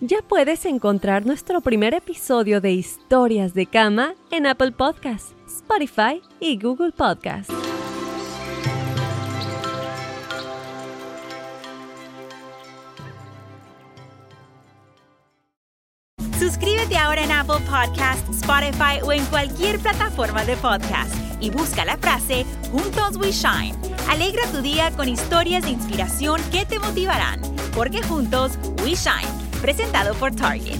Ya puedes encontrar nuestro primer episodio de Historias de Cama en Apple Podcasts, Spotify y Google Podcasts. Suscríbete ahora en Apple Podcasts, Spotify o en cualquier plataforma de podcast y busca la frase Juntos We Shine. Alegra tu día con historias de inspiración que te motivarán, porque juntos We Shine presentado por Target.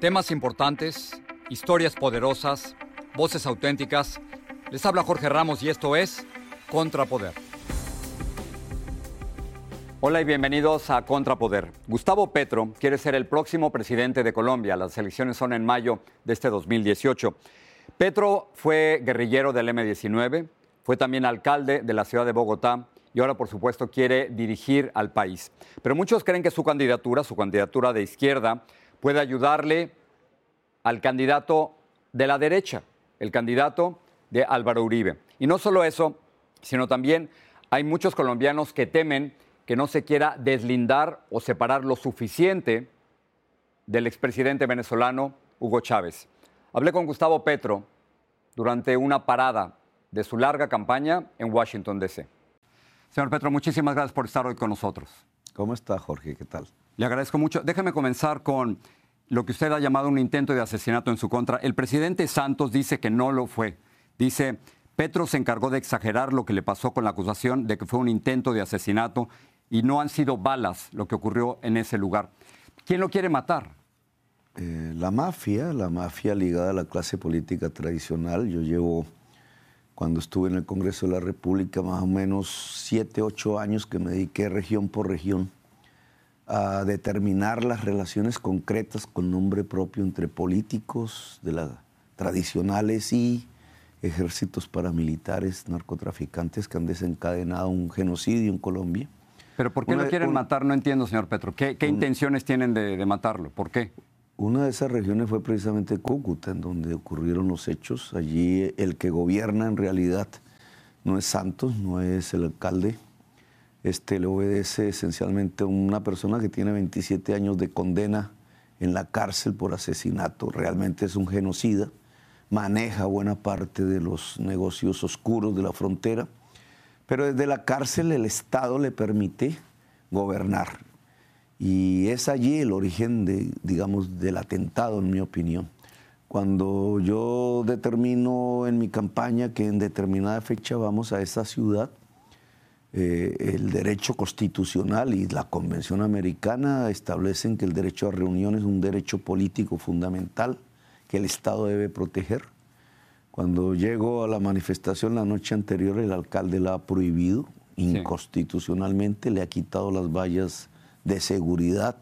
Temas importantes, historias poderosas, voces auténticas. Les habla Jorge Ramos y esto es Contrapoder. Hola y bienvenidos a Contrapoder. Gustavo Petro quiere ser el próximo presidente de Colombia. Las elecciones son en mayo de este 2018. Petro fue guerrillero del M-19, fue también alcalde de la ciudad de Bogotá y ahora, por supuesto, quiere dirigir al país. Pero muchos creen que su candidatura, su candidatura de izquierda, puede ayudarle al candidato de la derecha, el candidato de Álvaro Uribe. Y no solo eso, sino también hay muchos colombianos que temen que no se quiera deslindar o separar lo suficiente del expresidente venezolano Hugo Chávez. Hablé con Gustavo Petro durante una parada de su larga campaña en Washington, D.C. Señor Petro, muchísimas gracias por estar hoy con nosotros. ¿Cómo está, Jorge? ¿Qué tal? Le agradezco mucho. Déjeme comenzar con lo que usted ha llamado un intento de asesinato en su contra. El presidente Santos dice que no lo fue. Dice, Petro se encargó de exagerar lo que le pasó con la acusación de que fue un intento de asesinato y no han sido balas lo que ocurrió en ese lugar. ¿Quién lo quiere matar? Eh, la mafia, la mafia ligada a la clase política tradicional. Yo llevo cuando estuve en el Congreso de la República, más o menos siete, ocho años que me dediqué región por región a determinar las relaciones concretas con nombre propio entre políticos de la, tradicionales y ejércitos paramilitares, narcotraficantes que han desencadenado un genocidio en Colombia. ¿Pero por qué lo quieren matar? No entiendo, señor Petro. ¿Qué, intenciones tienen de, de matarlo? ¿Por qué? Una de esas regiones fue precisamente Cúcuta, en donde ocurrieron los hechos. Allí el que gobierna en realidad no es Santos, no es el alcalde. Este le obedece esencialmente a una persona que tiene 27 años de condena en la cárcel por asesinato. Realmente es un genocida. Maneja buena parte de los negocios oscuros de la frontera. Pero desde la cárcel el Estado le permite gobernar. Y es allí el origen, de, digamos, del atentado, en mi opinión. Cuando yo determino en mi campaña que en determinada fecha vamos a esa ciudad, eh, el derecho constitucional y la Convención Americana establecen que el derecho a reunión es un derecho político fundamental que el Estado debe proteger. Cuando llego a la manifestación la noche anterior, el alcalde la ha prohibido inconstitucionalmente, le ha quitado las vallas de seguridad.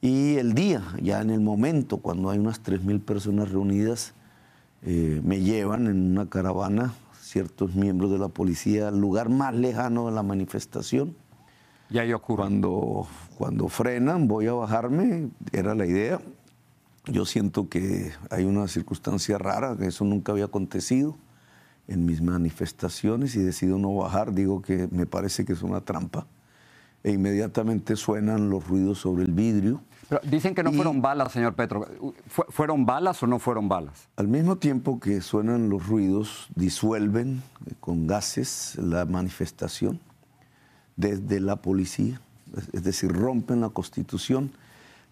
Y el día, ya en el momento, cuando hay unas 3.000 personas reunidas, eh, me llevan en una caravana ciertos miembros de la policía al lugar más lejano de la manifestación. Y ahí ocurre. Cuando, cuando frenan, voy a bajarme, era la idea. Yo siento que hay una circunstancia rara, que eso nunca había acontecido en mis manifestaciones y decido no bajar. Digo que me parece que es una trampa e inmediatamente suenan los ruidos sobre el vidrio. Pero dicen que no fueron balas, señor Petro. ¿Fueron balas o no fueron balas? Al mismo tiempo que suenan los ruidos, disuelven eh, con gases la manifestación desde la policía, es decir, rompen la constitución.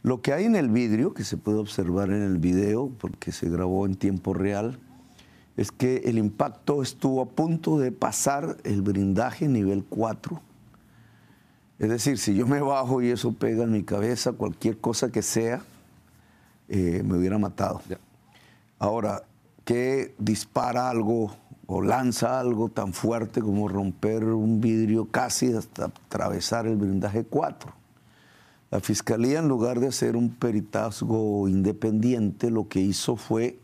Lo que hay en el vidrio, que se puede observar en el video, porque se grabó en tiempo real, es que el impacto estuvo a punto de pasar el blindaje nivel 4 es decir, si yo me bajo y eso pega en mi cabeza, cualquier cosa que sea, eh, me hubiera matado. Ahora, ¿qué dispara algo o lanza algo tan fuerte como romper un vidrio casi hasta atravesar el blindaje 4? La fiscalía, en lugar de hacer un peritazgo independiente, lo que hizo fue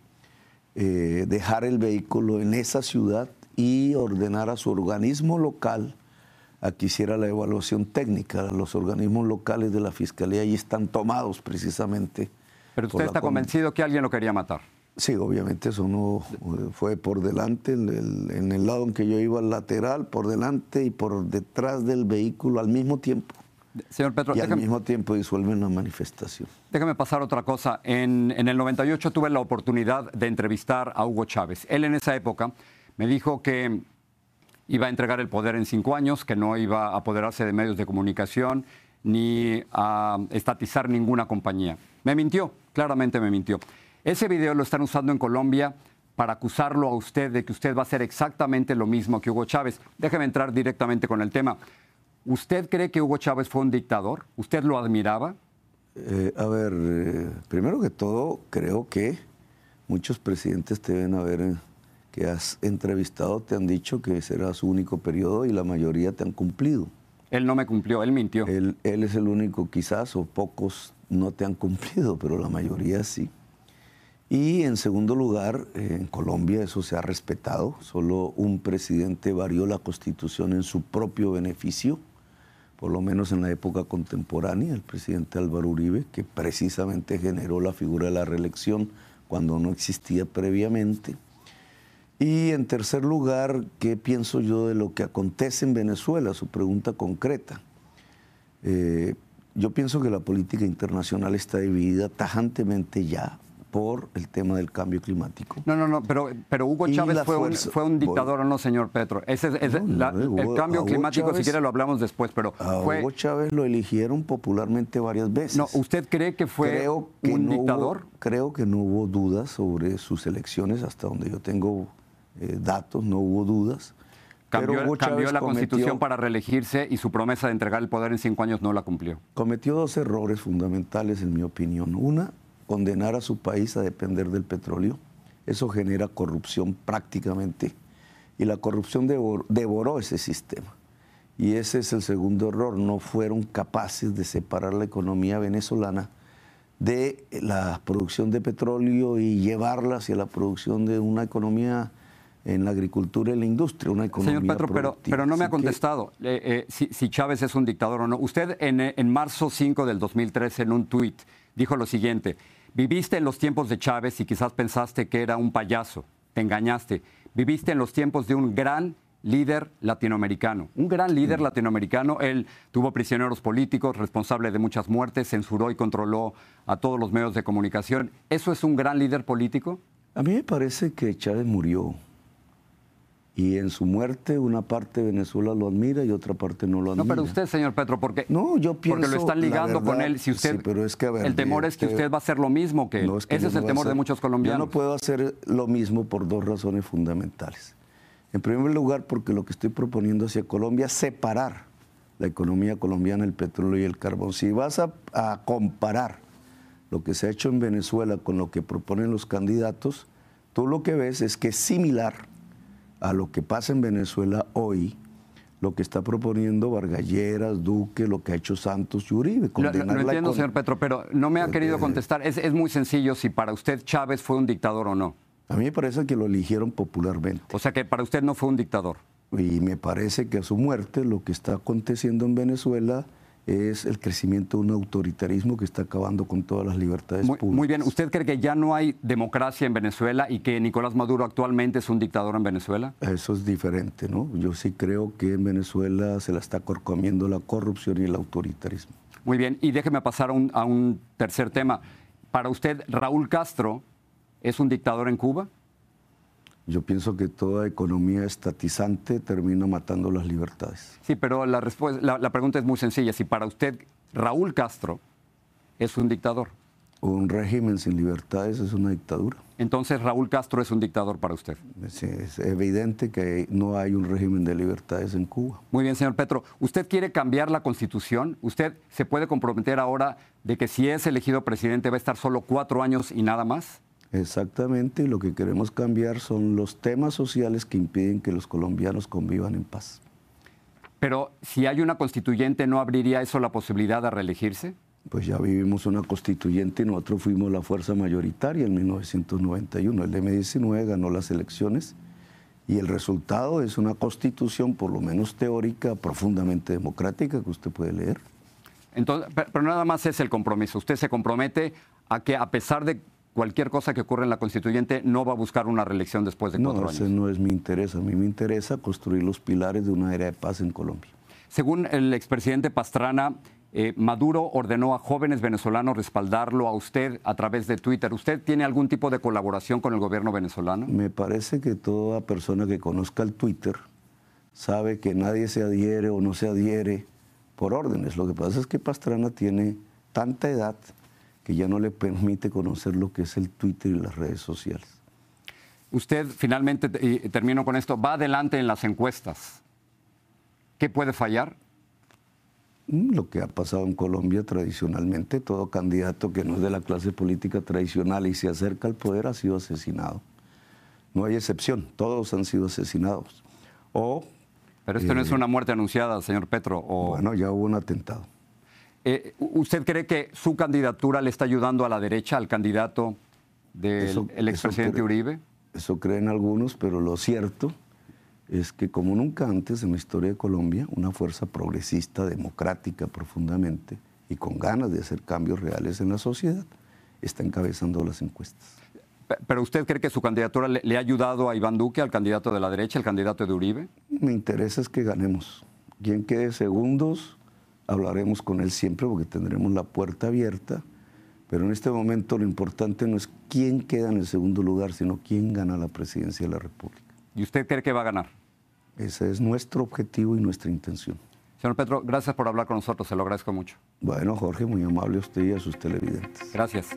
eh, dejar el vehículo en esa ciudad y ordenar a su organismo local a que hiciera la evaluación técnica. Los organismos locales de la fiscalía ahí están tomados precisamente. Pero usted está convencido que alguien lo quería matar. Sí, obviamente eso no eh, fue por delante, en el, lado en que yo iba lateral, por delante y por detrás del vehículo al mismo tiempo. Señor Petro, y al mismo tiempo disuelve una manifestación. Déjame pasar otra cosa. En, en, el 98 tuve la oportunidad de entrevistar a Hugo Chávez. Él en esa época me dijo que iba a entregar el poder en cinco años, que no iba a apoderarse de medios de comunicación ni a estatizar ninguna compañía. Me mintió, claramente me mintió. Ese video lo están usando en Colombia para acusarlo a usted de que usted va a hacer exactamente lo mismo que Hugo Chávez. Déjeme entrar directamente con el tema. ¿Usted cree que Hugo Chávez fue un dictador? ¿Usted lo admiraba? Eh, a ver, eh, primero que todo, creo que muchos presidentes te deben haber eh, que has entrevistado te han dicho que será su único periodo y la mayoría te han cumplido. Él no me cumplió, él mintió. Él, él es el único quizás, o pocos no te han cumplido, pero la mayoría sí. Y en segundo lugar, en Colombia eso se ha respetado. Solo un presidente varió la constitución en su propio beneficio, por lo menos en la época contemporánea, el presidente Álvaro Uribe, que precisamente generó la figura de la reelección cuando no existía previamente. Y en tercer lugar, ¿qué pienso yo de lo que acontece en Venezuela? Su pregunta concreta. Eh, yo pienso que la política internacional está dividida tajantemente ya por el tema del cambio climático. No, no, no, pero, pero Hugo Chávez fue un, fue un, dictador o no, señor Petro. Ese, es el cambio climático, si quiere lo hablamos después, pero a Hugo Chávez lo eligieron popularmente varias veces. No, ¿usted cree que fue un dictador? creo que no hubo dudas sobre sus elecciones, hasta donde yo tengo eh, datos, no hubo dudas. Cambió, la constitución para reelegirse y su promesa de entregar el poder en cinco años no la cumplió. Cometió dos errores fundamentales, en mi opinión. Una, condenar a su país a depender del petróleo. Eso genera corrupción prácticamente. Y la corrupción devoró ese sistema. Y ese es el segundo error. No fueron capaces de separar la economía venezolana de la producción de petróleo y llevarla hacia la producción de una economía en la agricultura y la industria, una economía Señor Petro, pero, pero, no me ha contestado eh, eh, si, Chávez es un dictador o no. Usted en, en marzo 5 del 2013 en un tuit dijo lo siguiente, viviste en los tiempos de Chávez y quizás pensaste que era un payaso, te engañaste, viviste en los tiempos de un gran líder latinoamericano, un gran líder latinoamericano. Él tuvo prisioneros políticos, responsable de muchas muertes, censuró y controló a todos los medios de comunicación. ¿Eso es un gran líder político? A mí me parece que Chávez murió y en su muerte una parte de Venezuela lo admira y otra parte no lo admira. No, pero usted, señor Petro, porque, no, yo pienso, porque lo están ligando con él. Si usted, pero es que, el temor es que usted va a hacer lo mismo que él. Ese es el temor de muchos colombianos. Yo no puedo hacer lo mismo por dos razones fundamentales. En primer lugar, porque lo que estoy proponiendo hacia Colombia es separar la economía colombiana, el petróleo y el carbón. Si vas a, a comparar lo que se ha hecho en Venezuela con lo que proponen los candidatos, tú lo que ves es que es similar a lo que pasa en Venezuela hoy, lo que está proponiendo Vargalleras, Duque, lo que ha hecho Santos y Uribe. Lo, entiendo, señor Petro, pero no me ha querido eh, contestar. Es, es, muy sencillo si para usted Chávez fue un dictador o no. A mí me parece que lo eligieron popularmente. O sea que para usted no fue un dictador. Y me parece que a su muerte lo que está aconteciendo en Venezuela es el crecimiento de un autoritarismo que está acabando con todas las libertades muy, públicas. Muy bien, ¿usted cree que ya no hay democracia en Venezuela y que Nicolás Maduro actualmente es un dictador en Venezuela? Eso es diferente, ¿no? Yo sí creo que en Venezuela se la está comiendo la corrupción y el autoritarismo. Muy bien, y déjeme pasar a un, a un tercer tema. Para usted, Raúl Castro es un dictador en Cuba? Yo pienso que toda economía estatizante termina matando las libertades. Sí, pero la, la, pregunta es muy sencilla. Si para usted Raúl Castro es un dictador. Un régimen sin libertades es una dictadura. Entonces Raúl Castro es un dictador para usted. Sí, es evidente que no hay un régimen de libertades en Cuba. Muy bien, señor Petro. ¿Usted quiere cambiar la constitución? ¿Usted se puede comprometer ahora de que si es elegido presidente va a estar solo cuatro años y nada más? Exactamente, lo que queremos cambiar son los temas sociales que impiden que los colombianos convivan en paz. Pero si hay una constituyente, ¿no abriría eso la posibilidad de reelegirse? Pues ya vivimos una constituyente y nosotros fuimos la fuerza mayoritaria en 1991. El M19 ganó las elecciones y el resultado es una constitución, por lo menos teórica, profundamente democrática, que usted puede leer. Entonces, pero nada más es el compromiso. Usted se compromete a que a pesar de cualquier cosa que ocurra en la constituyente, no va a buscar una reelección después de cuatro no, años. No, ese no es mi interés. A mí me interesa construir los pilares de una era de paz en Colombia. Según el expresidente Pastrana, eh, Maduro ordenó a jóvenes venezolanos respaldarlo a usted a través de Twitter. ¿Usted tiene algún tipo de colaboración con el gobierno venezolano? Me parece que toda persona que conozca el Twitter sabe que nadie se adhiere o no se adhiere por órdenes. Lo que pasa es que Pastrana tiene tanta edad que ya no le permite conocer lo que es el Twitter y las redes sociales. Usted finalmente, y termino con esto, va adelante en las encuestas. ¿Qué puede fallar? Mm, lo que ha pasado en Colombia tradicionalmente, todo candidato que no es de la clase política tradicional y se acerca al poder ha sido asesinado. No hay excepción, todos han sido asesinados. O, Pero esto no es eh, una muerte anunciada, señor Petro. O, Bueno, ya hubo un atentado. Eh, ¿Usted cree que su candidatura le está ayudando a la derecha, al candidato del eso expresidente. Uribe? Eso creen algunos, pero lo cierto es que como nunca antes en la historia de Colombia, una fuerza progresista, democrática profundamente y con ganas de hacer cambios reales en la sociedad, está encabezando las encuestas. Pe- ¿Pero usted cree que su candidatura le, le ha ayudado a Iván Duque, al candidato de la derecha, al candidato de Uribe? Me interesa es que ganemos. Quien quede segundos, hablaremos con él siempre porque tendremos la puerta abierta. Pero en este momento lo importante no es quién queda en el segundo lugar, sino quién gana la presidencia de la República. ¿Y usted cree que va a ganar? Ese es nuestro objetivo y nuestra intención. Señor Petro, gracias por hablar con nosotros, se lo agradezco mucho. Bueno, Jorge, muy amable a usted y a sus televidentes. Gracias.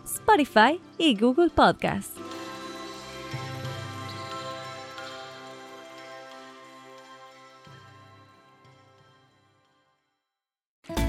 Spotify y Google Podcasts.